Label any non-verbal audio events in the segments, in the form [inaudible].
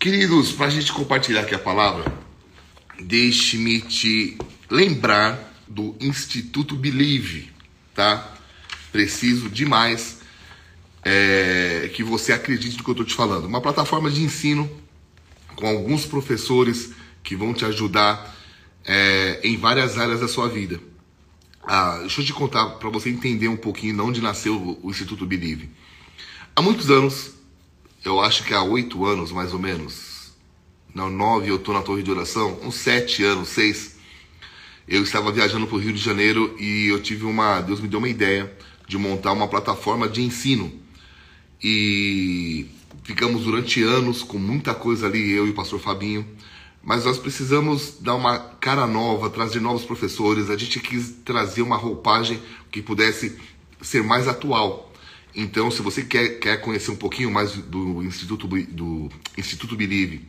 Queridos, para a gente compartilhar aqui a palavra, deixe-me te lembrar do Instituto Believe, tá? Preciso demais é, que você acredite no que eu estou te falando. Uma plataforma de ensino com alguns professores que vão te ajudar é, em várias áreas da sua vida. Ah, deixa eu te contar para você entender um pouquinho de onde nasceu o, Instituto Believe. Há muitos anos, eu acho que há oito anos mais ou menos, não, nove eu estou na torre de oração, uns sete anos, seis, eu estava viajando para o Rio de Janeiro e eu tive uma, Deus me deu uma ideia de montar uma plataforma de ensino. E ficamos durante anos com muita coisa ali, eu e o pastor Fabinho, mas nós precisamos dar uma cara nova, trazer novos professores. A gente quis trazer uma roupagem que pudesse ser mais atual. Então, se você quer, quer conhecer um pouquinho mais do Instituto, do Instituto Believe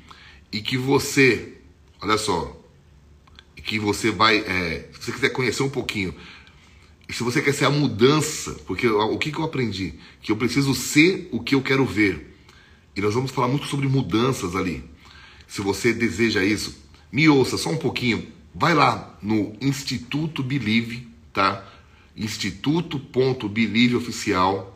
e que você, olha só, que você vai, é, se você quiser conhecer um pouquinho, e se você quer ser a mudança, porque o que, que eu aprendi? Que eu preciso ser o que eu quero ver. E nós vamos falar muito sobre mudanças ali. Se você deseja isso, me ouça só um pouquinho. Vai lá no Instituto Believe, tá? Instituto.believe oficial.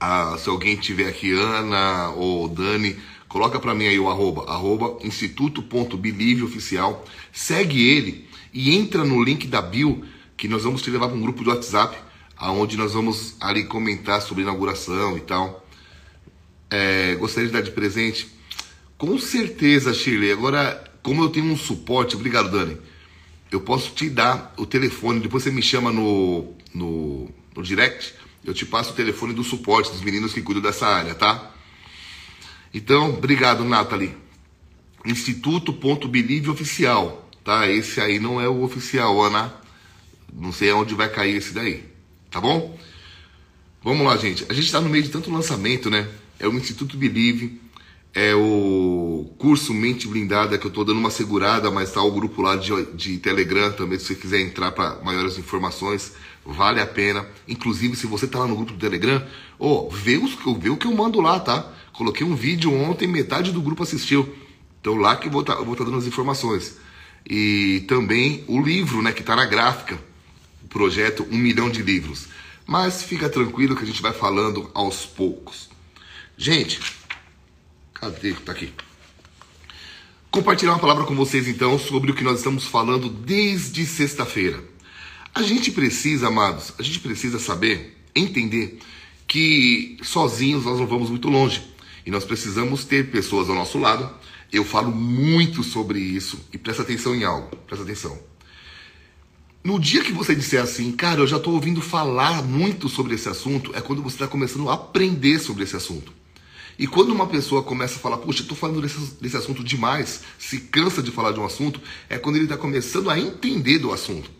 Ah, se alguém tiver aqui, Ana ou Dani, coloca para mim aí o arroba, arroba instituto.believe oficial. Segue ele e entra no link da bio que nós vamos te levar para um grupo de WhatsApp, aonde nós vamos ali comentar sobre inauguração e tal. É, gostaria de dar de presente com certeza, Shirley. Agora, como eu tenho um suporte, obrigado, Dani. Eu posso te dar o telefone, depois você me chama no, no, no direct, eu te passo o telefone do suporte dos meninos que cuidam dessa área, tá? Então, obrigado, Nathalie. Instituto.believe oficial, tá? Esse aí não é o oficial, Ana. Não sei aonde vai cair esse daí, tá bom? Vamos lá, gente. A gente está no meio de tanto lançamento, né? É o Instituto Believe é o curso Mente Blindada, que eu estou dando uma segurada, mas está o grupo lá de, de Telegram também, se você quiser entrar para maiores informações, vale a pena. Inclusive, se você está lá no grupo do Telegram, oh, vê, os, vê o que eu mando lá, tá? Coloquei um vídeo ontem, metade do grupo assistiu. Então lá que eu vou estar tá, tá dando as informações. E também o livro, né, que está na gráfica, o projeto Um Milhão de Livros. Mas fica tranquilo que a gente vai falando aos poucos. Gente, Cadê? Tá aqui. Compartilhar uma palavra com vocês então sobre o que nós estamos falando desde sexta-feira. A gente precisa, amados, a gente precisa saber, entender que sozinhos nós não vamos muito longe e nós precisamos ter pessoas ao nosso lado. Eu falo muito sobre isso e presta atenção em algo, presta atenção. No dia que você disser assim, cara, eu já estou ouvindo falar muito sobre esse assunto, é quando você está começando a aprender sobre esse assunto. E quando uma pessoa começa a falar, puxa, estou falando desse, desse assunto demais, se cansa de falar de um assunto, é quando ele está começando a entender do assunto.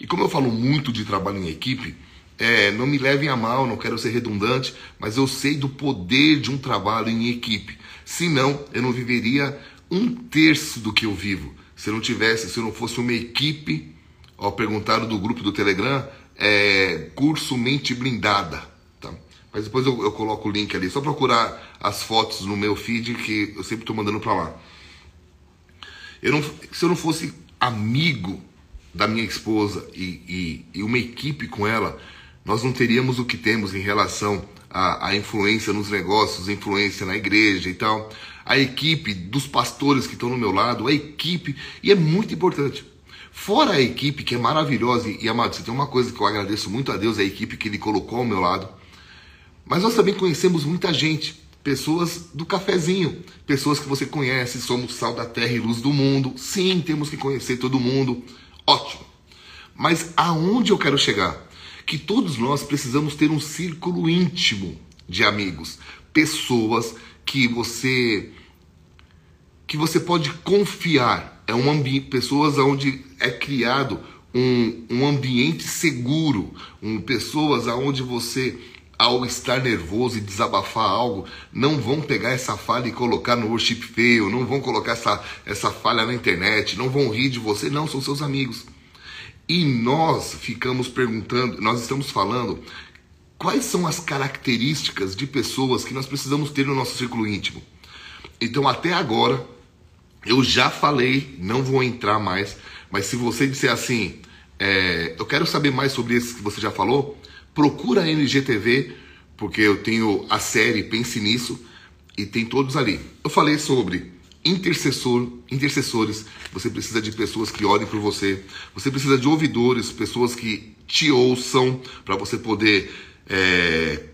E como eu falo muito de trabalho em equipe, é, não me levem a mal, não quero ser redundante, mas eu sei do poder de um trabalho em equipe. Senão, eu não viveria um terço do que eu vivo. Se eu não tivesse, se eu não fosse uma equipe, ó, perguntaram do grupo do Telegram, é, curso Mente Blindada. Mas depois eu, eu coloco o link ali. Só procurar as fotos no meu feed que eu sempre estou mandando para lá. Eu não, se eu não fosse amigo da minha esposa e, e, e, uma equipe com ela, nós não teríamos o que temos em relação à, influência nos negócios, influência na igreja e tal. A equipe dos pastores que estão no meu lado, a equipe, e é muito importante. Fora a equipe que é maravilhosa, e, e amado, você tem uma coisa que eu agradeço muito a Deus, a equipe que Ele colocou ao meu lado. Mas nós também conhecemos muita gente, pessoas do cafezinho, pessoas que você conhece, somos sal da terra e luz do mundo. Sim, temos que conhecer todo mundo. Ótimo. Mas aonde eu quero chegar? Que todos nós precisamos ter um círculo íntimo de amigos, pessoas que você que você pode confiar. É um ambiente, pessoas onde é criado um, um ambiente seguro, um, pessoas aonde você ao estar nervoso e desabafar algo, não vão pegar essa falha e colocar no worship fail, não vão colocar essa, essa falha na internet, não vão rir de você, não, são seus amigos. E nós ficamos perguntando, nós estamos falando quais são as características de pessoas que nós precisamos ter no nosso círculo íntimo. Então, até agora, eu já falei, não vou entrar mais, mas se você disser assim, é, eu quero saber mais sobre esses que você já falou, procura a NGTV, porque eu tenho a série Pense Nisso e tem todos ali. Eu falei sobre intercessor, intercessores, você precisa de pessoas que orem por você, você precisa de ouvidores, pessoas que te ouçam para você poder é,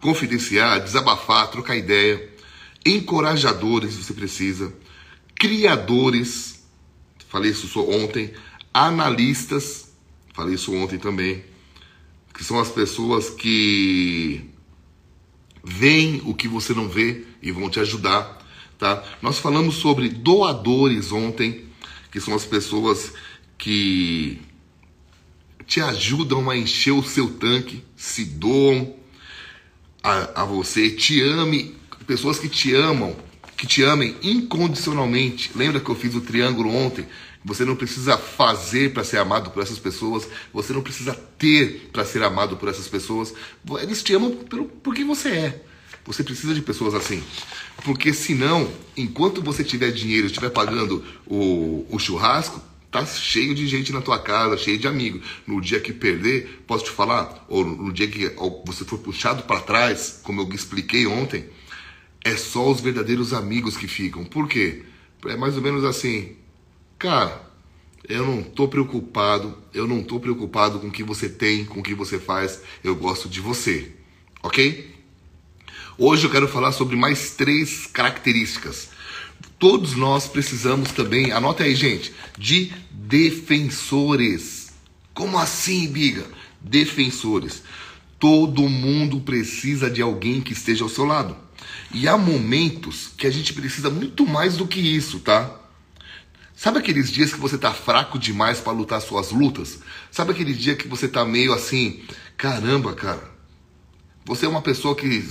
confidenciar, desabafar, trocar ideia, encorajadores você precisa, criadores, falei isso ontem, analistas, falei isso ontem também, que são as pessoas que veem o que você não vê e vão te ajudar Tá? Nós falamos sobre doadores ontem, que são as pessoas que te ajudam a encher o seu tanque, se doam a, a você, te ame, pessoas que te amam, que te amem incondicionalmente. Lembra que eu fiz o triângulo ontem? Você não precisa fazer para ser amado por essas pessoas, você não precisa ter para ser amado por essas pessoas. Eles te amam pelo, por quem você é. Você precisa de pessoas assim. Porque senão, enquanto você tiver dinheiro, estiver pagando o, o churrasco, tá cheio de gente na tua casa, cheio de amigos. No dia que perder, posso te falar, ou no dia que você for puxado para trás, como eu expliquei ontem, é só os verdadeiros amigos que ficam. Por quê? É mais ou menos assim, cara, eu não tô preocupado, eu não tô preocupado com o que você tem, com o que você faz, eu gosto de você, ok? Hoje eu quero falar sobre mais três características. Todos nós precisamos também, anota aí, gente, de defensores. Como assim, Biga? Defensores. Todo mundo precisa de alguém que esteja ao seu lado. E há momentos que a gente precisa muito mais do que isso, tá? Sabe aqueles dias que você tá fraco demais para lutar suas lutas? Sabe aquele dia que você tá meio assim, caramba, cara. Você é uma pessoa que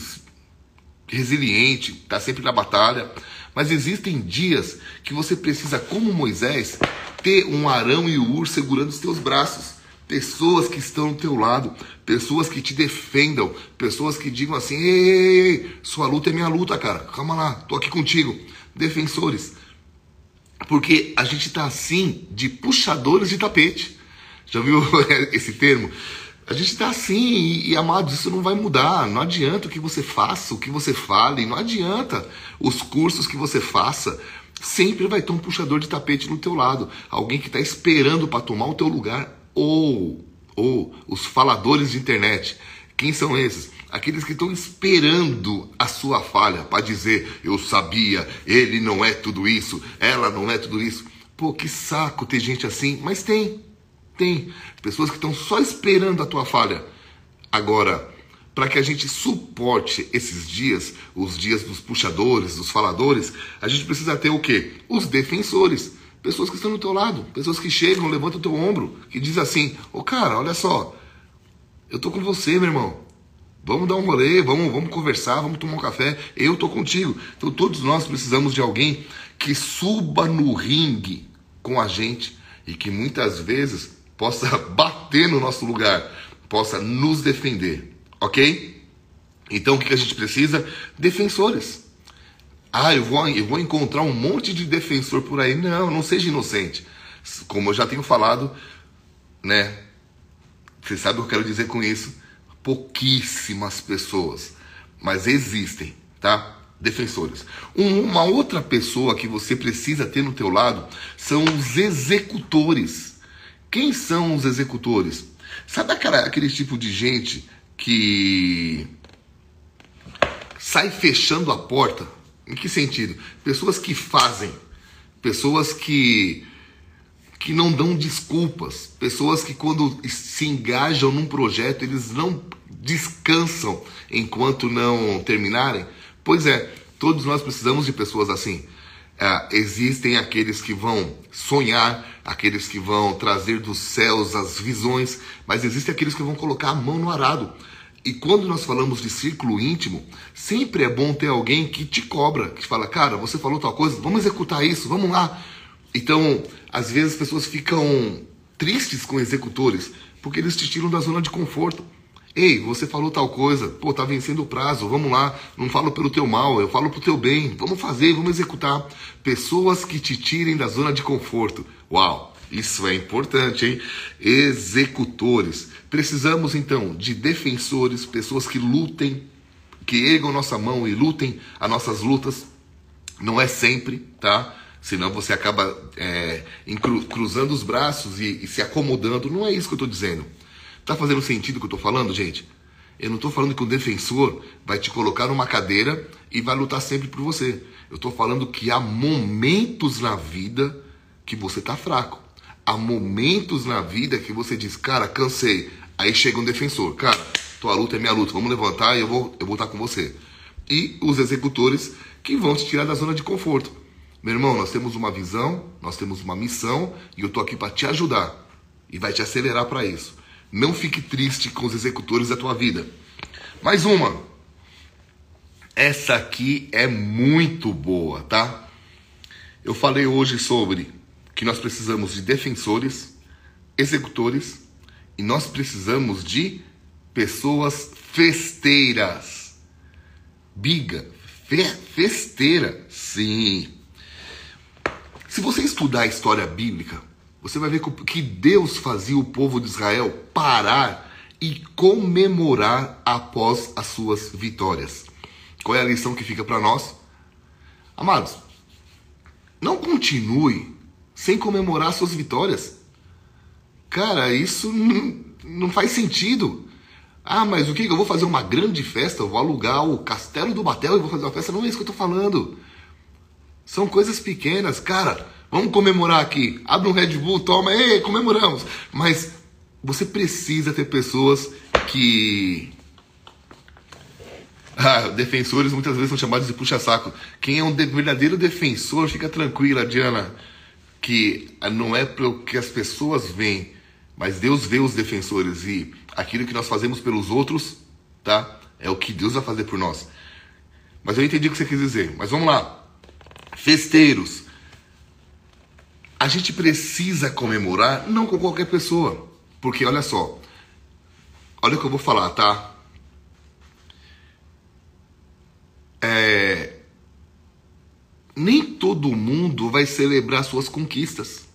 resiliente, está sempre na batalha. Mas existem dias que você precisa, como Moisés, ter um Arão e o Ur segurando os teus braços. Pessoas que estão ao teu lado, pessoas que te defendam, pessoas que digam assim: ei, ei, ei, sua luta é minha luta, cara, calma lá, tô aqui contigo. Defensores. Porque a gente está assim de puxadores de tapete. Já viu [laughs] esse termo? A gente está assim, e, e, amados, isso não vai mudar. Não adianta o que você faça, o que você fale, não adianta os cursos que você faça. Sempre vai ter um puxador de tapete no teu lado, alguém que está esperando para tomar o teu lugar, ou, ou os faladores de internet. Quem são esses? Aqueles que estão esperando a sua falha para dizer: eu sabia, ele não é tudo isso, ela não é tudo isso. Pô, que saco ter gente assim, mas tem. Tem pessoas que estão só esperando a tua falha. Agora, para que a gente suporte esses dias, os dias dos puxadores, dos faladores, a gente precisa ter o quê? Os defensores. Pessoas que estão do teu lado, pessoas que chegam, levantam o teu ombro, que diz assim: "Ô oh, cara, olha só, eu tô com você, meu irmão. Vamos dar um rolê, vamos, vamos conversar, vamos tomar um café. Eu tô contigo. Então todos nós precisamos de alguém que suba no ringue com a gente e que muitas vezes possa [laughs] bater no nosso lugar, possa nos defender, ok? Então o que a gente precisa? Defensores. Ah, eu vou, eu vou encontrar um monte de defensor por aí. Não, não seja inocente. Como eu já tenho falado, né? Você sabe o que eu quero dizer com isso? Pouquíssimas pessoas, mas existem, tá? Defensores. Um, uma outra pessoa que você precisa ter no teu lado são os executores. Quem são os executores? Sabe aquela, aquele tipo de gente que sai fechando a porta? Em que sentido? Pessoas que fazem, pessoas que que não dão desculpas, pessoas que quando se engajam num projeto, eles não descansam enquanto não terminarem. Pois é, todos nós precisamos de pessoas assim. É, existem aqueles que vão sonhar, aqueles que vão trazer dos céus as visões, mas existem aqueles que vão colocar a mão no arado. E quando nós falamos de círculo íntimo, sempre é bom ter alguém que te cobra, que fala, cara, você falou tal coisa, vamos executar isso, vamos lá. Então, às vezes as pessoas ficam tristes com executores, porque eles te tiram da zona de conforto. Ei, você falou tal coisa, pô, tá vencendo o prazo, vamos lá, não falo pelo teu mal, eu falo pro teu bem, vamos fazer, vamos executar. Pessoas que te tirem da zona de conforto. Uau, isso é importante, hein? Executores. Precisamos então de defensores, pessoas que lutem, que ergam nossa mão e lutem as nossas lutas. Não é sempre, tá? Senão você acaba é, cruzando os braços e, e se acomodando. Não é isso que eu estou dizendo. Tá fazendo sentido o que eu tô falando, gente? Eu não estou falando que o defensor vai te colocar numa cadeira e vai lutar sempre por você. Eu estou falando que há momentos na vida que você tá fraco. Há momentos na vida que você diz, cara, cansei. Aí chega um defensor, cara, tua luta é minha luta, vamos levantar e eu vou, eu vou estar com você. E os executores que vão te tirar da zona de conforto. Meu irmão, nós temos uma visão, nós temos uma missão e eu estou aqui para te ajudar. E vai te acelerar para isso. Não fique triste com os executores da tua vida. Mais uma. Essa aqui é muito boa, tá? Eu falei hoje sobre que nós precisamos de defensores, executores e nós precisamos de pessoas festeiras. Biga, fe, festeira, sim. Se você estudar a história bíblica, você vai ver que Deus fazia o povo de Israel parar e comemorar após as suas vitórias. Qual é a lição que fica para nós? Amados, não continue sem comemorar suas vitórias. Cara, isso não, faz sentido. Ah, mas o que? Eu vou fazer uma grande festa, eu vou alugar o castelo do Batel e vou fazer uma festa. Não é isso que eu estou falando. São coisas pequenas. Cara, Vamos comemorar aqui. Abre um Red Bull, toma, ei, comemoramos. Mas você precisa ter pessoas que. [laughs] Ah, defensores muitas vezes são chamados de puxa-saco. Quem é um verdadeiro defensor, fica tranquila, Diana, que não é pelo que as pessoas veem, mas Deus vê os defensores e aquilo que nós fazemos pelos outros, tá? É o que Deus vai fazer por nós. Mas eu entendi o que você quis dizer. Mas vamos lá. Festeiros. A gente precisa comemorar não com qualquer pessoa. Porque olha só. Olha o que eu vou falar, tá? É, nem todo mundo vai celebrar suas conquistas.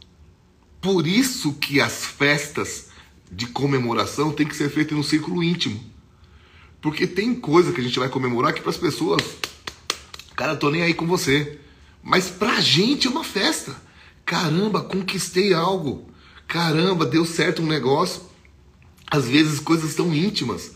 Por isso que as festas de comemoração tem que ser feitas no círculo íntimo. Porque tem coisa que a gente vai comemorar que para as pessoas, cara, tô nem aí com você. Mas pra gente é uma festa. Caramba, conquistei algo. Caramba, deu certo um negócio. Às vezes coisas tão íntimas.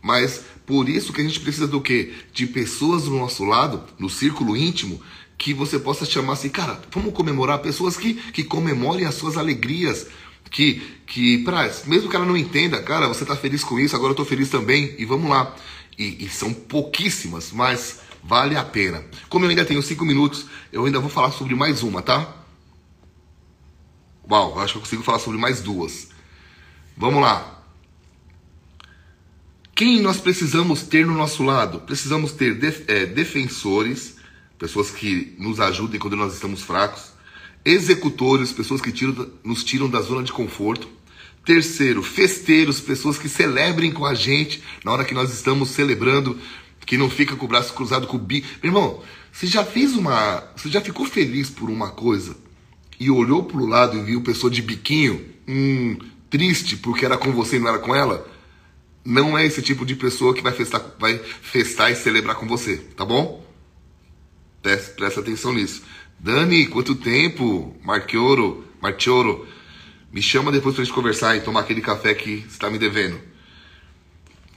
Mas por isso que a gente precisa do quê? De pessoas do nosso lado, no círculo íntimo, que você possa chamar assim, cara, vamos comemorar pessoas que, que comemorem as suas alegrias, que, que pra, mesmo que ela não entenda, cara, você tá feliz com isso, agora eu tô feliz também, e vamos lá. E, e são pouquíssimas, mas vale a pena. Como eu ainda tenho cinco minutos, eu ainda vou falar sobre mais uma, tá? Uau, acho que eu consigo falar sobre mais duas. Vamos lá. Quem nós precisamos ter no nosso lado? Precisamos ter def é, defensores, pessoas que nos ajudem quando nós estamos fracos. Executores, pessoas que tiram, nos tiram da zona de conforto. Terceiro, festeiros, pessoas que celebrem com a gente na hora que nós estamos celebrando, que não fica com o braço cruzado com o bi. Meu irmão, você já fez uma. Você já ficou feliz por uma coisa? e olhou para o lado e viu pessoa de biquinho, hum, triste porque era com você e não era com ela, não é esse tipo de pessoa que vai festar, vai festar e celebrar com você, tá bom? Presta, presta atenção nisso. Dani, quanto tempo? Marchioro, Marchioro, me chama depois pra gente conversar e tomar aquele café que você está me devendo.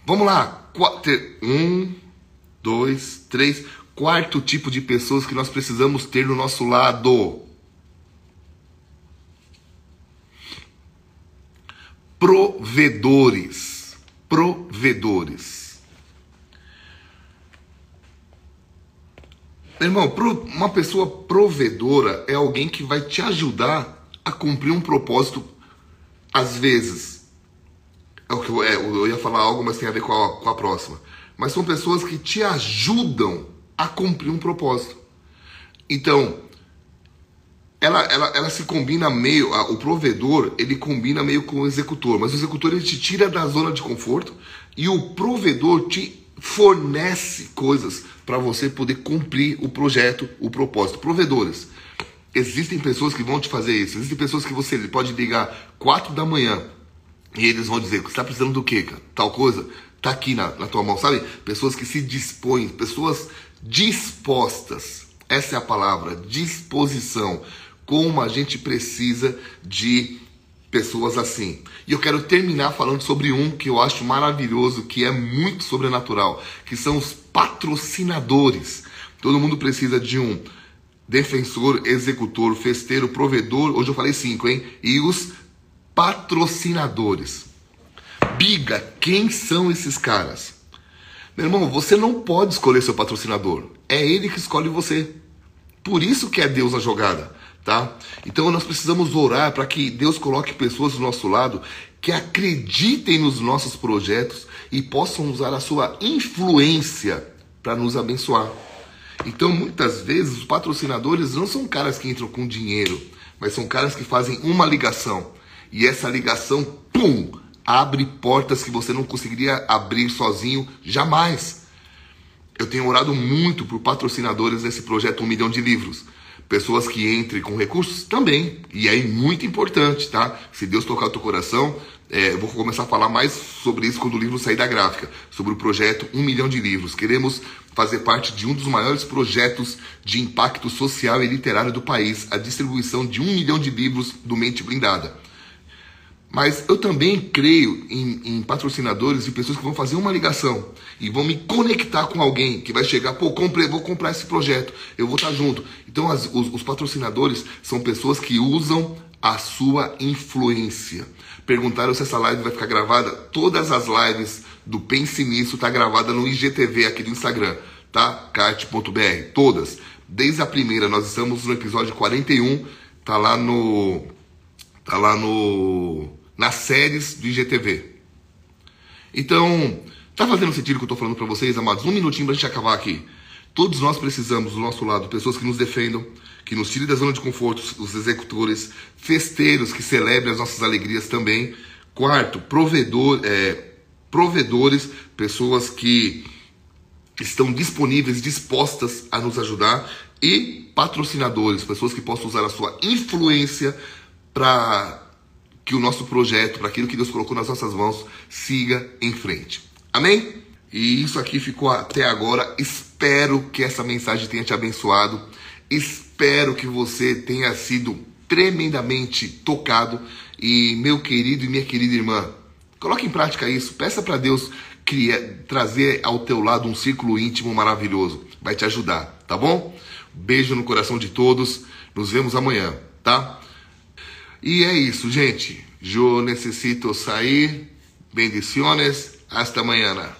Vamos lá. Um, dois, três. Quarto tipo de pessoas que nós precisamos ter no nosso lado. provedores. Provedores. Irmão, uma pessoa provedora é alguém que vai te ajudar a cumprir um propósito, às vezes. É o que eu, é, ia falar algo, mas tem a ver com a, com a próxima. Mas são pessoas que te ajudam a cumprir um propósito. Então, ela, ela, ela se combina meio, o provedor, ele combina meio com o executor, mas o executor ele te tira da zona de conforto E o provedor te fornece coisas para você poder cumprir o projeto, o propósito. Provedores. Existem pessoas que vão te fazer isso. Existem pessoas que você pode ligar 4 da manhã e eles vão dizer: Você está precisando do quê, cara? Tal coisa? Tá aqui na, na tua mão, sabe? Pessoas que se dispõem, pessoas dispostas. Essa é a palavra, disposição. Como a gente precisa de pessoas assim. E eu quero terminar falando sobre um que eu acho maravilhoso, que é muito sobrenatural, que são os patrocinadores. Todo mundo precisa de um defensor, executor, festeiro, provedor. Hoje eu falei cinco, hein? E os patrocinadores. Biga, quem são esses caras? Meu irmão, você não pode escolher seu patrocinador. É ele que escolhe você. Por isso que é Deus na jogada tá? Então nós precisamos orar para que Deus coloque pessoas do nosso lado que acreditem nos nossos projetos e possam usar a sua influência para nos abençoar. Então muitas vezes os patrocinadores não são caras que entram com dinheiro, mas são caras que fazem uma ligação e essa ligação, pum, abre portas que você não conseguiria abrir sozinho jamais. Eu tenho orado muito por patrocinadores nesse projeto Um Milhão de Livros pessoas que entrem com recursos também. E é muito importante, tá? Se Deus tocar o teu coração, é, eu vou começar a falar mais sobre isso quando o livro sair da gráfica, sobre o projeto Um Milhão de Livros. Queremos fazer parte de um dos maiores projetos de impacto social e literário do país, a distribuição de um milhão de livros do Mente Blindada. Mas eu também creio em, em, patrocinadores e pessoas que vão fazer uma ligação e vão me conectar com alguém que vai chegar, pô, comprei, vou comprar esse projeto, eu vou estar junto. Então, as, os, os patrocinadores são pessoas que usam a sua influência. Perguntaram se essa live vai ficar gravada. Todas as lives do Pense Nisso tá gravada no IGTV aqui do Instagram, tá? Cart.br, todas. Desde a primeira, nós estamos no episódio 41, tá lá no tá lá no nas séries do IGTV. Então, tá fazendo sentido o que eu tô falando para vocês, amados? Um minutinho pra gente acabar aqui. Todos nós precisamos do nosso lado pessoas que nos defendam, que nos tirem da zona de conforto, os executores, festeiros que celebrem as nossas alegrias também. Quarto, provedor, é, provedores, pessoas que estão disponíveis, dispostas a nos ajudar. E patrocinadores, pessoas que possam usar a sua influência para que o nosso projeto, para aquilo que Deus colocou nas nossas mãos, siga em frente. Amém? E isso aqui ficou até agora. Espero que essa mensagem tenha te abençoado. Espero que você tenha sido tremendamente tocado. E meu querido e minha querida irmã, coloque em prática isso. Peça para Deus criar, trazer ao teu lado um círculo íntimo maravilhoso. Vai te ajudar, tá bom? Beijo no coração de todos. Nos vemos amanhã, tá? E é isso, gente. Eu necessito sair. Bendiciones. Hasta mañana.